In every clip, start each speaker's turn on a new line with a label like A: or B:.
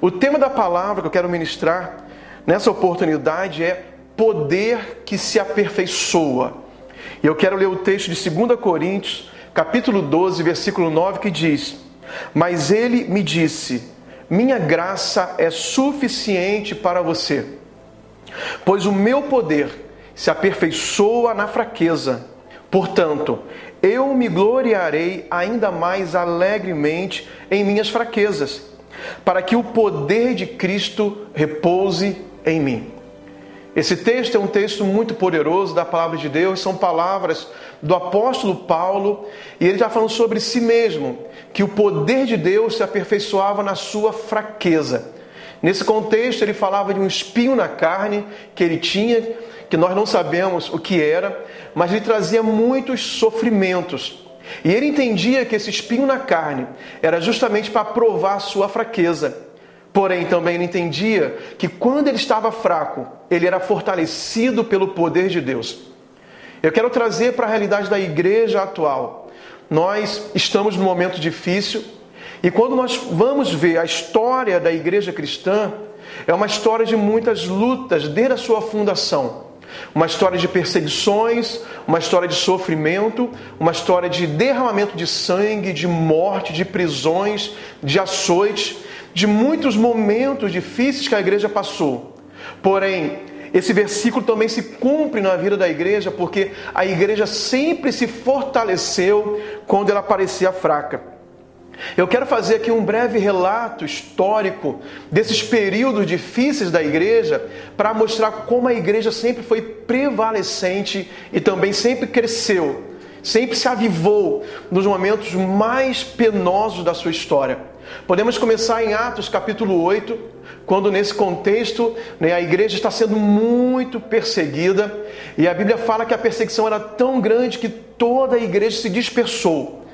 A: O tema da palavra que eu quero ministrar nessa oportunidade é poder que se aperfeiçoa. E eu quero ler o texto de 2 Coríntios, capítulo 12, versículo 9, que diz: Mas ele me disse: Minha graça é suficiente para você, pois o meu poder se aperfeiçoa na fraqueza. Portanto, eu me gloriarei ainda mais alegremente em minhas fraquezas, para que o poder de Cristo repouse em mim. Esse texto é um texto muito poderoso da palavra de Deus, são palavras do apóstolo Paulo, e ele está falando sobre si mesmo, que o poder de Deus se aperfeiçoava na sua fraqueza. Nesse contexto, ele falava de um espinho na carne que ele tinha, que nós não sabemos o que era, mas ele trazia muitos sofrimentos. E ele entendia que esse espinho na carne era justamente para provar sua fraqueza. Porém, também ele entendia que quando ele estava fraco, ele era fortalecido pelo poder de Deus. Eu quero trazer para a realidade da igreja atual. Nós estamos num momento difícil e quando nós vamos ver a história da igreja cristã, é uma história de muitas lutas desde a sua fundação uma história de perseguições, uma história de sofrimento, uma história de derramamento de sangue, de morte, de prisões, de açoites, de muitos momentos difíceis que a igreja passou. Porém, esse versículo também se cumpre na vida da igreja, porque a igreja sempre se fortaleceu quando ela parecia fraca. Eu quero fazer aqui um breve relato histórico desses períodos difíceis da igreja para mostrar como a igreja sempre foi prevalecente e também sempre cresceu, sempre se avivou nos momentos mais penosos da sua história. Podemos começar em Atos capítulo 8, quando nesse contexto né, a igreja está sendo muito perseguida e a Bíblia fala que a perseguição era tão grande que toda a igreja se dispersou.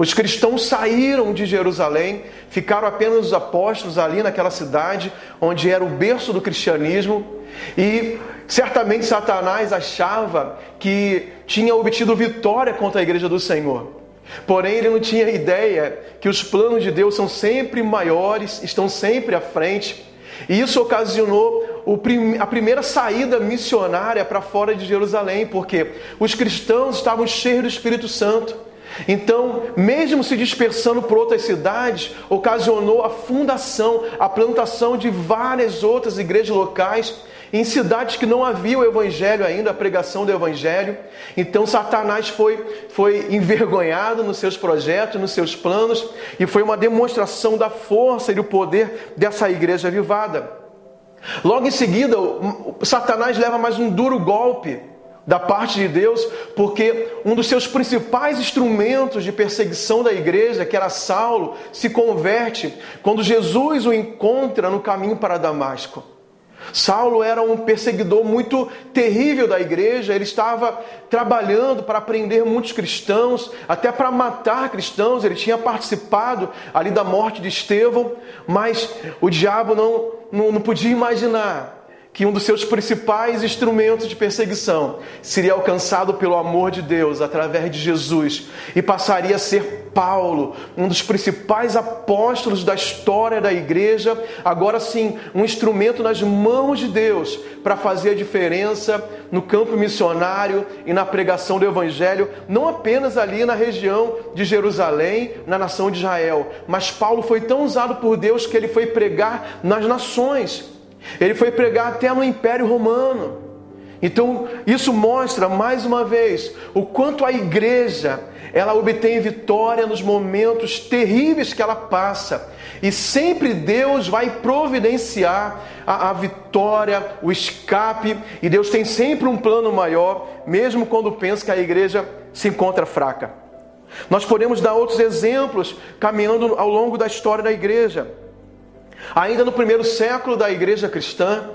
A: Os cristãos saíram de Jerusalém, ficaram apenas os apóstolos ali naquela cidade, onde era o berço do cristianismo, e certamente Satanás achava que tinha obtido vitória contra a igreja do Senhor. Porém, ele não tinha ideia que os planos de Deus são sempre maiores, estão sempre à frente. E isso ocasionou a primeira saída missionária para fora de Jerusalém, porque os cristãos estavam cheios do Espírito Santo. Então, mesmo se dispersando por outras cidades, ocasionou a fundação, a plantação de várias outras igrejas locais em cidades que não havia o evangelho ainda, a pregação do evangelho. Então, Satanás foi, foi envergonhado nos seus projetos, nos seus planos, e foi uma demonstração da força e do poder dessa igreja avivada. Logo em seguida, Satanás leva mais um duro golpe da parte de Deus, porque um dos seus principais instrumentos de perseguição da igreja, que era Saulo, se converte quando Jesus o encontra no caminho para Damasco. Saulo era um perseguidor muito terrível da igreja, ele estava trabalhando para prender muitos cristãos, até para matar cristãos, ele tinha participado ali da morte de Estevão, mas o diabo não, não, não podia imaginar que um dos seus principais instrumentos de perseguição seria alcançado pelo amor de Deus através de Jesus e passaria a ser Paulo, um dos principais apóstolos da história da igreja, agora sim, um instrumento nas mãos de Deus para fazer a diferença no campo missionário e na pregação do evangelho, não apenas ali na região de Jerusalém, na nação de Israel, mas Paulo foi tão usado por Deus que ele foi pregar nas nações. Ele foi pregar até no Império Romano. Então, isso mostra mais uma vez o quanto a igreja ela obtém vitória nos momentos terríveis que ela passa. E sempre Deus vai providenciar a, a, vitória, o escape, e Deus tem sempre um plano maior, mesmo quando pensa que a igreja se encontra fraca. Nós podemos dar outros exemplos caminhando ao longo da história da igreja. Ainda no primeiro século da igreja cristã,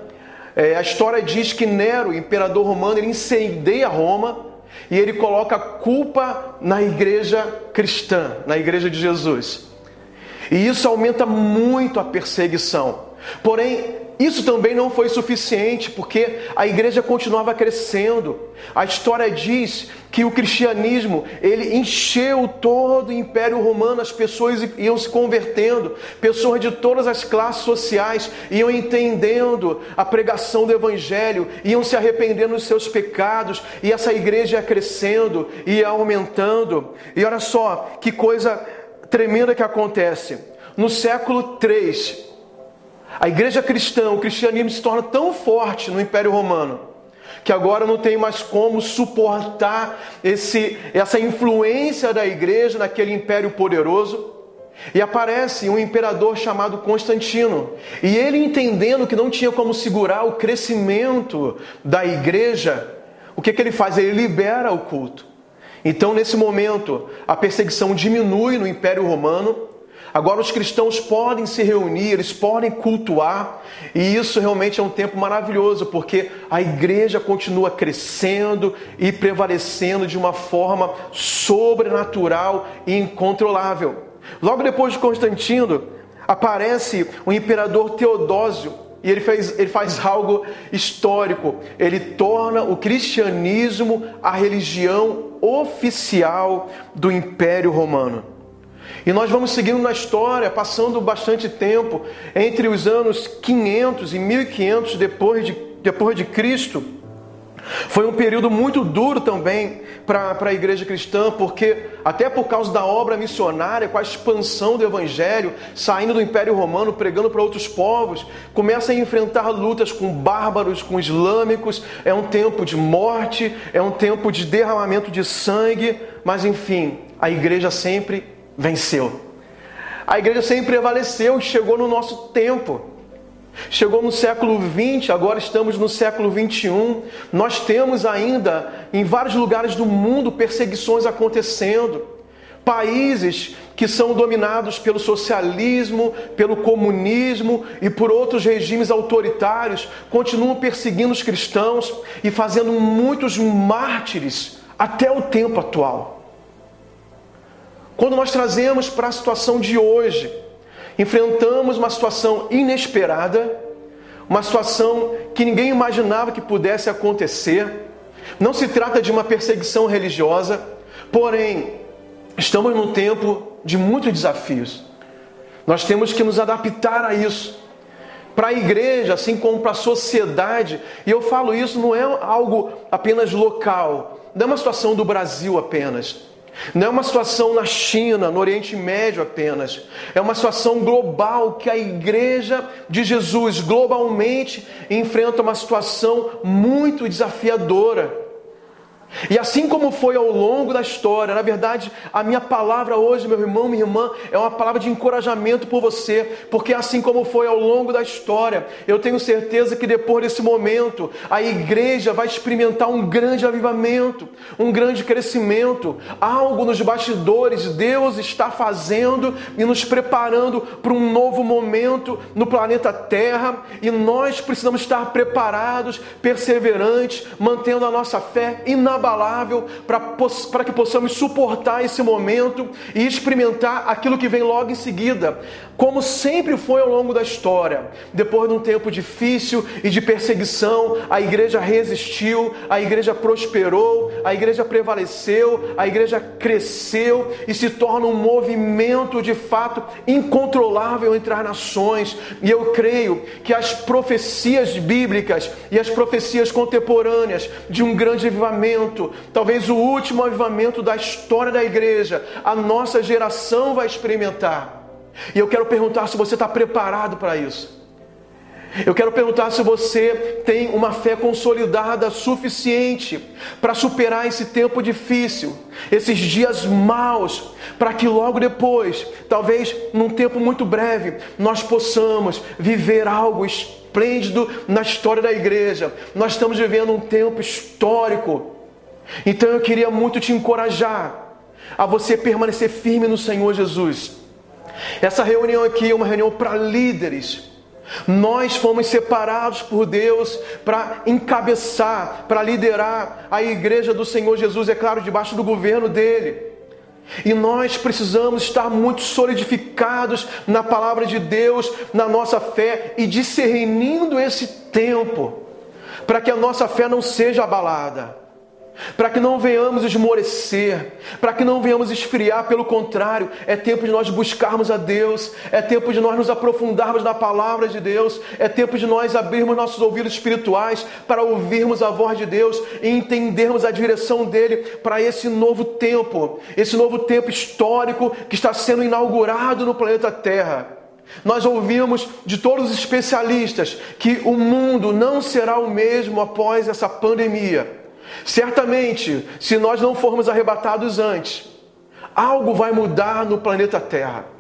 A: é, a história diz que Nero, imperador romano, ele incendeia Roma e ele coloca culpa na igreja cristã, na igreja de Jesus. E isso aumenta muito a perseguição. Porém, isso também não foi suficiente, porque a igreja continuava crescendo. A história diz que o cristianismo, ele encheu todo o Império Romano, as pessoas iam se convertendo, pessoas de todas as classes sociais iam entendendo a pregação do evangelho, iam se arrependendo dos seus pecados, e essa igreja ia crescendo, ia aumentando. E olha só que coisa tremenda que acontece. No século 3, a igreja cristã, o cristianismo se torna tão forte no Império Romano que agora não tem mais como suportar esse, essa influência da igreja naquele império poderoso. E aparece um imperador chamado Constantino. E ele, entendendo que não tinha como segurar o crescimento da igreja, o que, que ele faz? Ele libera o culto. Então, nesse momento, a perseguição diminui no Império Romano Agora os cristãos podem se reunir, eles podem cultuar, e isso realmente é um tempo maravilhoso, porque a igreja continua crescendo e prevalecendo de uma forma sobrenatural e incontrolável. Logo depois de Constantino, aparece o imperador Teodósio, e ele, fez, ele faz algo histórico. Ele torna o cristianismo a religião oficial do Império Romano. E nós vamos seguindo na história, passando bastante tempo entre os anos 500 e 1500 depois de, depois de Cristo. Foi um período muito duro também para a igreja cristã, porque, até por causa da obra missionária, com a expansão do evangelho, saindo do Império Romano, pregando para outros povos, começa a enfrentar lutas com bárbaros, com islâmicos. É um tempo de morte, é um tempo de derramamento de sangue, mas enfim, a igreja sempre venceu. A igreja sempre prevaleceu, chegou no nosso tempo. Chegou no século 20, agora estamos no século 21. Nós temos ainda em vários lugares do mundo perseguições acontecendo. Países que são dominados pelo socialismo, pelo comunismo e por outros regimes autoritários continuam perseguindo os cristãos e fazendo muitos mártires até o tempo atual. Quando nós trazemos para a situação de hoje, enfrentamos uma situação inesperada, uma situação que ninguém imaginava que pudesse acontecer. Não se trata de uma perseguição religiosa, porém, estamos num tempo de muitos desafios. Nós temos que nos adaptar a isso. Para a igreja, assim como para a sociedade, e eu falo isso não é algo apenas local, não é uma situação do Brasil apenas. Não é uma situação na China, no Oriente Médio apenas. É uma situação global que a igreja de Jesus globalmente enfrenta uma situação muito desafiadora. E assim como foi ao longo da história, na verdade, a minha palavra hoje, meu irmão, minha irmã, é uma palavra de encorajamento por você, porque assim como foi ao longo da história, eu tenho certeza que depois desse momento, a igreja vai experimentar um grande avivamento, um grande crescimento, algo nos bastidores Deus está fazendo e nos preparando para um novo momento no planeta Terra, e nós precisamos estar preparados, perseverantes, mantendo a nossa fé inabalável inabalável para que possamos suportar esse momento e experimentar aquilo que vem logo em seguida, como sempre foi ao longo da história. Depois de um tempo difícil e de perseguição, a igreja resistiu, a igreja prosperou, a igreja prevaleceu, a igreja cresceu e se torna um movimento de fato incontrolável entre as nações. E eu creio que as profecias bíblicas e as profecias contemporâneas de um grande avivamento avivamento, talvez o último avivamento da história da igreja, a nossa geração vai experimentar. E eu quero perguntar se você está preparado para isso. Eu quero perguntar se você tem uma fé consolidada suficiente para superar esse tempo difícil, esses dias maus, para que logo depois, talvez num tempo muito breve, nós possamos viver algo esplêndido na história da igreja. Nós estamos vivendo um tempo histórico então eu queria muito te encorajar a você permanecer firme no Senhor Jesus. Essa reunião aqui é uma reunião para líderes. Nós fomos separados por Deus para encabeçar, para liderar a igreja do Senhor Jesus, é claro, debaixo do governo dele. E nós precisamos estar muito solidificados na palavra de Deus, na nossa fé e discernindo esse tempo, para que a nossa fé não seja abalada para que não venhamos esmorecer, para que não venhamos esfriar, pelo contrário, é tempo de nós buscarmos a Deus, é tempo de nós nos aprofundarmos na palavra de Deus, é tempo de nós abrirmos nossos ouvidos espirituais para ouvirmos a voz de Deus e entendermos a direção dele para esse novo tempo, esse novo tempo histórico que está sendo inaugurado no planeta Terra. Nós ouvimos de todos os especialistas que o mundo não será o mesmo após essa pandemia. Certamente, se nós não formos arrebatados antes, algo vai mudar no planeta Terra.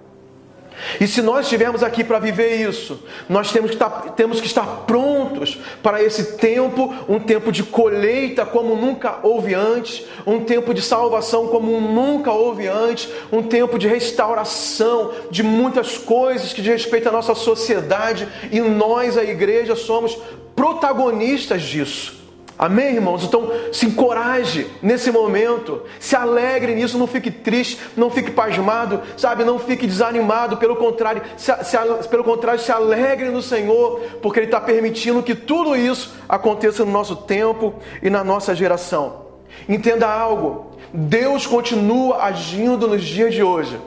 A: E se nós estivermos aqui para viver isso, nós temos que, estar, temos que estar prontos para esse tempo, um tempo de colheita como nunca houve antes, um tempo de salvação como nunca houve antes, um tempo de restauração de muitas coisas que diz respeito à nossa sociedade e nós, a igreja, somos protagonistas disso. Amém, irmãos? Então se encoraje nesse momento, se alegre nisso, não fique triste, não fique pasmado, sabe? Não fique desanimado, pelo contrário, se, se, pelo contrário, se alegre no Senhor, porque Ele está permitindo que tudo isso aconteça no nosso tempo e na nossa geração. Entenda algo: Deus continua agindo nos dias de hoje.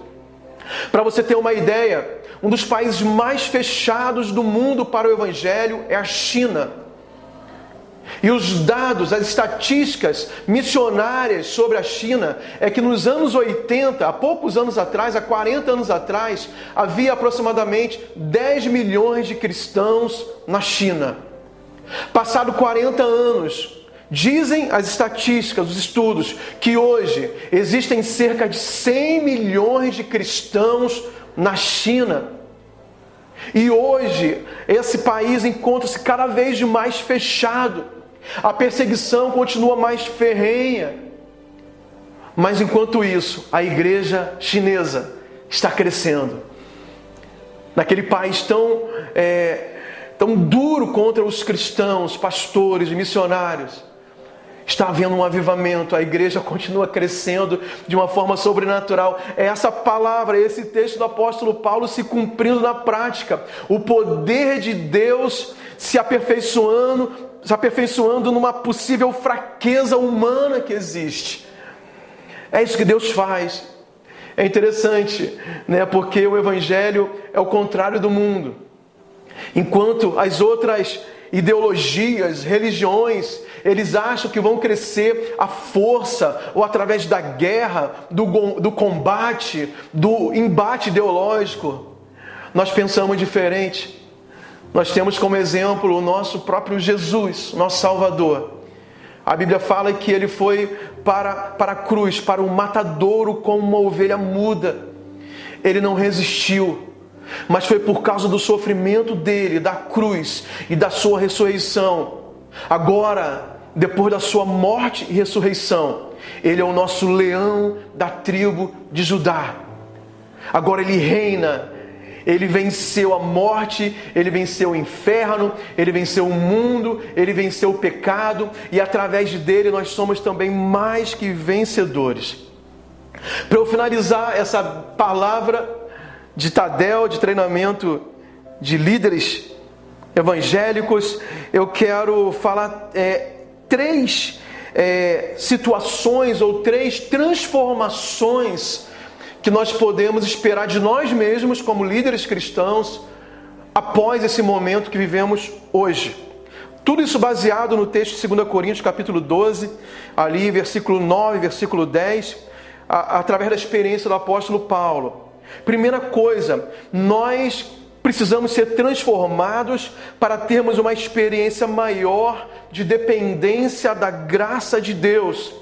A: Para você ter uma ideia, um dos países mais fechados do mundo para o Evangelho é a China. E os dados, as estatísticas missionárias sobre a China é que nos anos 80, há poucos anos atrás, há 40 anos atrás, havia aproximadamente 10 milhões de cristãos na China. Passado 40 anos, Dizem as estatísticas, os estudos, que hoje existem cerca de 100 milhões de cristãos na China. E hoje esse país encontra-se cada vez mais fechado. A perseguição continua mais ferrenha. Mas enquanto isso, a igreja chinesa está crescendo. Naquele país tão, é, tão duro contra os cristãos, pastores, missionários, está havendo um avivamento, a igreja continua crescendo de uma forma sobrenatural. É essa palavra, esse texto do apóstolo Paulo se cumprindo na prática. O poder de Deus se aperfeiçoando se aperfeiçoando numa possível fraqueza humana que existe. É isso que Deus faz. É interessante, né? Porque o evangelho é o contrário do mundo. Enquanto as outras ideologias, religiões, eles acham que vão crescer a força ou através da guerra, do, do combate, do embate ideológico. Nós pensamos diferente. Nós temos como exemplo o nosso próprio Jesus, nosso Salvador. A Bíblia fala que ele foi para, para a cruz, para o matadouro como uma ovelha muda. Ele não resistiu, mas foi por causa do sofrimento dele, da cruz e da sua ressurreição. Agora, depois da sua morte e ressurreição, ele é o nosso leão da tribo de Judá. Agora ele reina ele venceu a morte, ele venceu o inferno, ele venceu o mundo, ele venceu o pecado e através dele nós somos também mais que vencedores. Para eu finalizar essa palavra de Tadel, de treinamento de líderes evangélicos, eu quero falar é, três é, situações ou três transformações que nós podemos esperar de nós mesmos como líderes cristãos após esse momento que vivemos hoje. Tudo isso baseado no texto de 2 Coríntios, capítulo 12, ali, versículo 9, versículo 10, a, através da experiência do apóstolo Paulo. Primeira coisa, nós precisamos ser transformados para termos uma experiência maior de dependência da graça de Deus.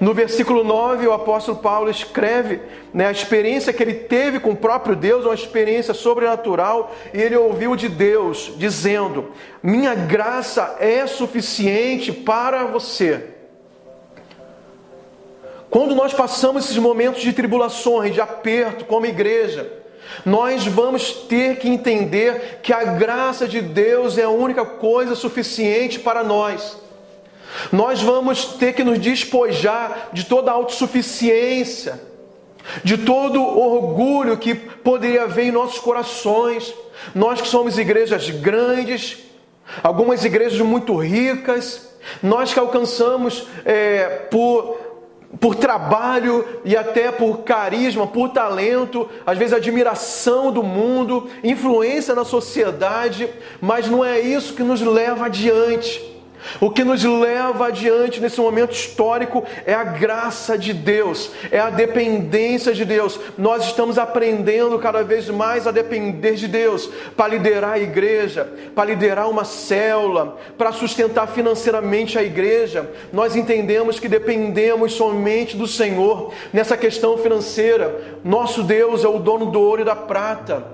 A: No versículo 9, o apóstolo Paulo escreve né, a experiência que ele teve com o próprio Deus, uma experiência sobrenatural, e ele ouviu de Deus dizendo: Minha graça é suficiente para você. Quando nós passamos esses momentos de tribulações, de aperto como igreja, nós vamos ter que entender que a graça de Deus é a única coisa suficiente para nós. Nós vamos ter que nos despojar de toda a autossuficiência. de todo orgulho que poderia haver em nossos corações. Nós que somos igrejas grandes, algumas igrejas muito ricas, nós que alcançamos é, por, por trabalho e até por carisma, por talento, às vezes admiração do mundo, influência na sociedade, mas não é isso que nos leva adiante. O que nos leva adiante nesse momento histórico é a graça de Deus, é a dependência de Deus. Nós estamos aprendendo cada vez mais a depender de Deus para liderar a igreja, para liderar uma célula, para sustentar financeiramente a igreja. Nós entendemos que dependemos somente do Senhor nessa questão financeira. Nosso Deus é o dono do ouro e da prata.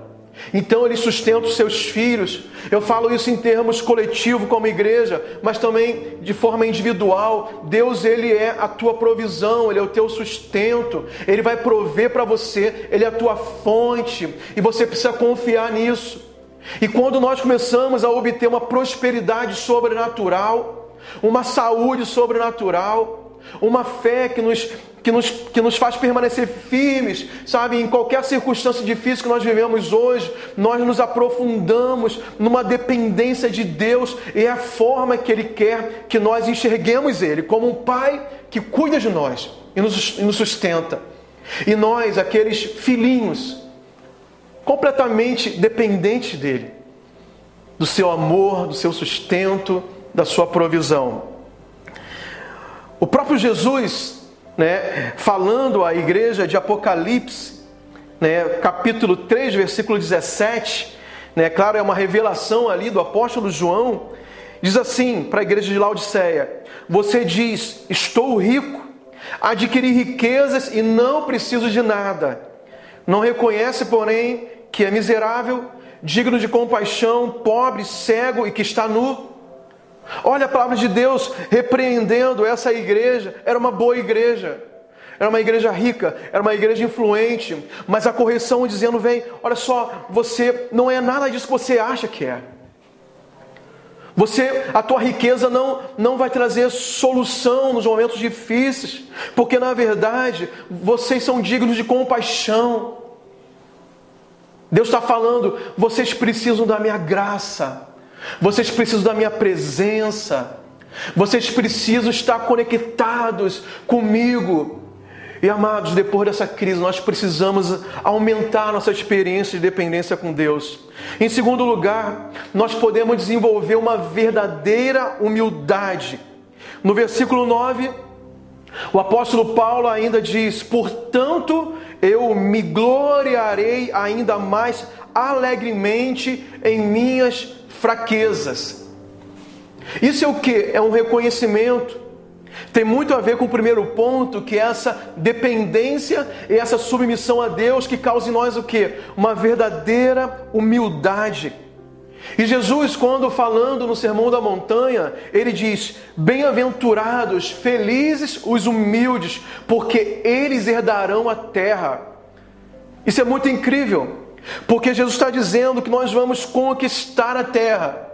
A: Então ele sustenta os seus filhos. Eu falo isso em termos coletivo como igreja, mas também de forma individual. Deus ele é a tua provisão, ele é o teu sustento. Ele vai prover para você, ele é a tua fonte e você precisa confiar nisso. E quando nós começamos a obter uma prosperidade sobrenatural, uma saúde sobrenatural, uma fé que nos que nos, que nos faz permanecer firmes, sabe? Em qualquer circunstância difícil que nós vivemos hoje, nós nos aprofundamos numa dependência de Deus e é a forma que Ele quer que nós enxerguemos Ele, como um Pai que cuida de nós e nos, e nos sustenta. E nós, aqueles filhinhos, completamente dependentes dEle, do seu amor, do seu sustento, da sua provisão. O próprio Jesus né, falando à igreja de Apocalipse, né, capítulo 3, versículo 17, né, claro, é uma revelação ali do apóstolo João, diz assim para a igreja de Laodiceia: Você diz, estou rico, adquiri riquezas e não preciso de nada. Não reconhece, porém, que é miserável, digno de compaixão, pobre, cego e que está nu? Olha a palavra de Deus repreendendo essa igreja. Era uma boa igreja. Era uma igreja rica, era uma igreja influente, mas a correção dizendo vem, olha só, você não é nada disso que você acha que é. Você, a tua riqueza não, não vai trazer solução nos momentos difíceis, porque na verdade vocês são dignos de compaixão. Deus está falando, vocês precisam da minha graça. Vocês precisam da minha presença. Vocês precisam estar conectados comigo. E amados, depois dessa crise, nós precisamos aumentar nossa experiência de dependência com Deus. Em segundo lugar, nós podemos desenvolver uma verdadeira humildade. No versículo 9, o apóstolo Paulo ainda diz: Portanto, eu me gloriarei ainda mais alegremente em minhas fraquezas. Isso é o que? É um reconhecimento. Tem muito a ver com o primeiro ponto, que é essa dependência e essa submissão a Deus que causa em nós o que? Uma verdadeira humildade. E Jesus, quando falando no Sermão da Montanha, ele diz: Bem-aventurados, felizes os humildes, porque eles herdarão a terra. Isso é muito incrível. Porque Jesus está dizendo que nós vamos conquistar a terra.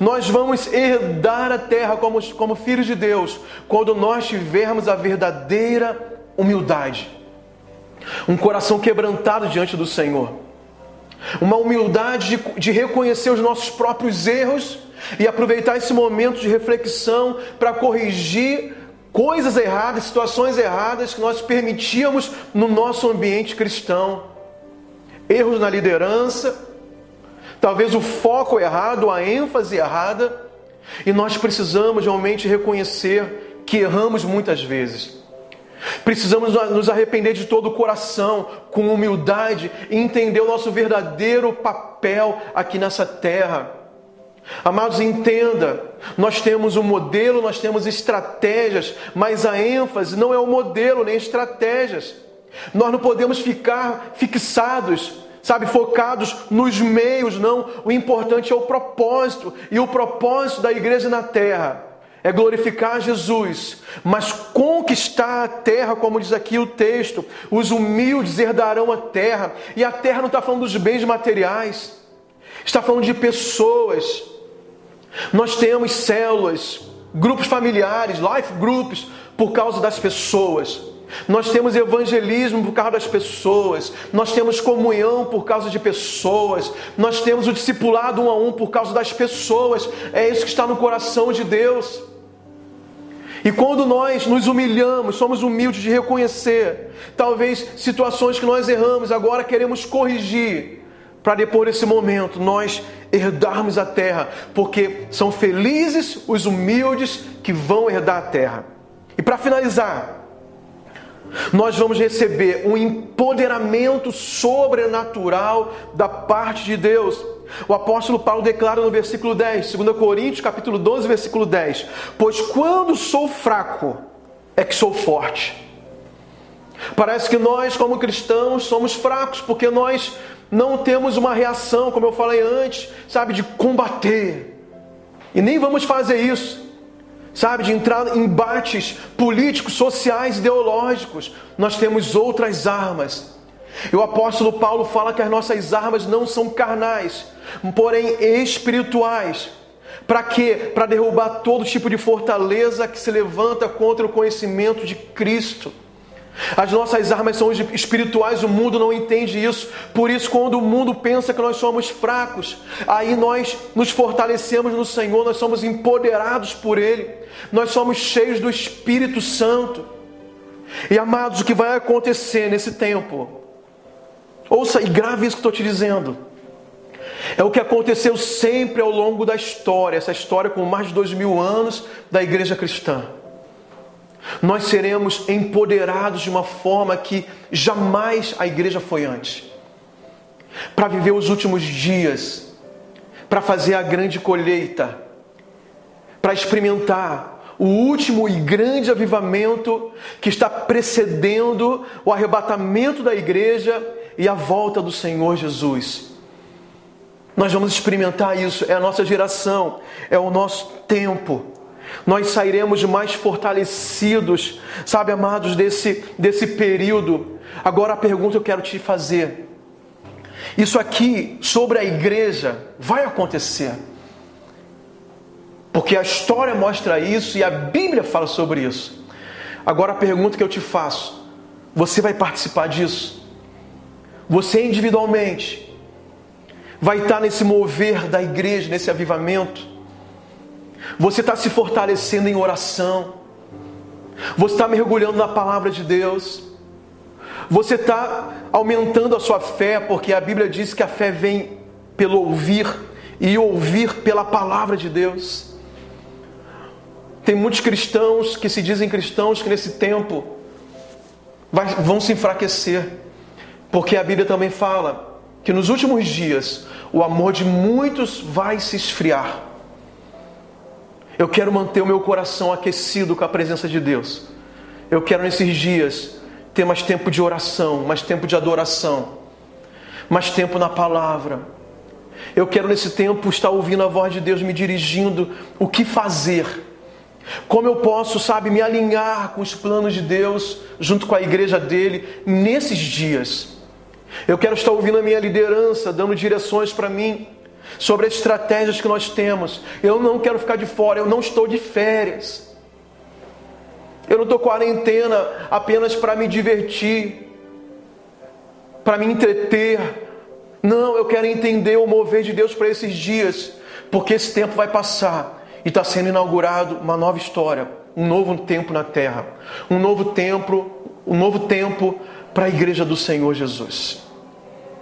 A: Nós vamos herdar a terra como, como filhos de Deus, quando nós tivermos a verdadeira humildade. Um coração quebrantado diante do Senhor. Uma humildade de, de reconhecer os nossos próprios erros e aproveitar esse momento de reflexão para corrigir coisas erradas, situações erradas que nós permitíamos no nosso ambiente cristão erros na liderança, talvez o foco errado, a ênfase errada, e nós precisamos realmente reconhecer que erramos muitas vezes. Precisamos nos arrepender de todo o coração, com humildade, e entender o nosso verdadeiro papel aqui nessa terra. Amados, entenda, nós temos um modelo, nós temos estratégias, mas a ênfase não é o modelo nem estratégias. Nós não podemos ficar fixados, sabe, focados nos meios, não. O importante é o propósito. E o propósito da igreja na terra é glorificar Jesus, mas conquistar a terra, como diz aqui o texto. Os humildes herdarão a terra. E a terra não está falando dos bens materiais, está falando de pessoas. Nós temos células, grupos familiares, life groups, por causa das pessoas. Nós temos evangelismo por causa das pessoas, nós temos comunhão por causa de pessoas, nós temos o discipulado um a um por causa das pessoas. É isso que está no coração de Deus. E quando nós nos humilhamos, somos humildes de reconhecer, talvez situações que nós erramos, agora queremos corrigir, para depois desse momento nós herdarmos a terra, porque são felizes os humildes que vão herdar a terra. E para finalizar, nós vamos receber um empoderamento sobrenatural da parte de Deus. O apóstolo Paulo declara no versículo 10, 2 Coríntios, capítulo 12, versículo 10: "Pois quando sou fraco, é que sou forte". Parece que nós, como cristãos, somos fracos porque nós não temos uma reação, como eu falei antes, sabe, de combater. E nem vamos fazer isso sabe, de entrar em embates políticos, sociais, ideológicos. Nós temos outras armas. E o apóstolo Paulo fala que as nossas armas não são carnais, porém espirituais. Para quê? Para derrubar todo tipo de fortaleza que se levanta contra o conhecimento de Cristo. As nossas armas são espirituais, o mundo não entende isso. Por isso, quando o mundo pensa que nós somos fracos, aí nós nos fortalecemos no Senhor, nós somos empoderados por Ele, nós somos cheios do Espírito Santo. E amados, o que vai acontecer nesse tempo? Ouça e grave isso que estou te dizendo. É o que aconteceu sempre ao longo da história, essa história com mais de dois mil anos da igreja cristã nós seremos empoderados de uma forma que jamais a igreja foi antes. Para viver os últimos dias, para fazer a grande colheita, para experimentar o último e grande avivamento que está precedendo o arrebatamento da igreja e a volta do Senhor Jesus. Nós vamos experimentar isso, é a nossa geração, é o nosso tempo nós sairemos mais fortalecidos, sabe, amados, desse, desse período. Agora a pergunta que eu quero te fazer: isso aqui sobre a igreja vai acontecer? Porque a história mostra isso e a Bíblia fala sobre isso. Agora a pergunta que eu te faço: você vai participar disso? Você individualmente vai estar nesse mover da igreja, nesse avivamento? Você está se fortalecendo em oração. Você está mergulhando na palavra de Deus. Você está aumentando a sua fé, porque a Bíblia diz que a fé vem pelo ouvir e ouvir pela palavra de Deus. Tem muitos cristãos que se dizem cristãos que nesse tempo vão se enfraquecer, porque a Bíblia também fala que nos últimos dias o amor de muitos vai se esfriar. Eu quero manter o meu coração aquecido com a presença de Deus. Eu quero nesses dias ter mais tempo de oração, mais tempo de adoração, mais tempo na palavra. Eu quero nesse tempo estar ouvindo a voz de Deus me dirigindo o que fazer. Como eu posso, sabe, me alinhar com os planos de Deus junto com a igreja dele nesses dias. Eu quero estar ouvindo a minha liderança dando direções para mim sobre as estratégias que nós temos. Eu não quero ficar de fora, eu não estou de férias. Eu não estou quarentena apenas para me divertir, para me entreter. Não, eu quero entender o mover de Deus para esses dias, porque esse tempo vai passar e está sendo inaugurado uma nova história, um novo tempo na terra, um novo tempo, um novo tempo para a igreja do Senhor Jesus.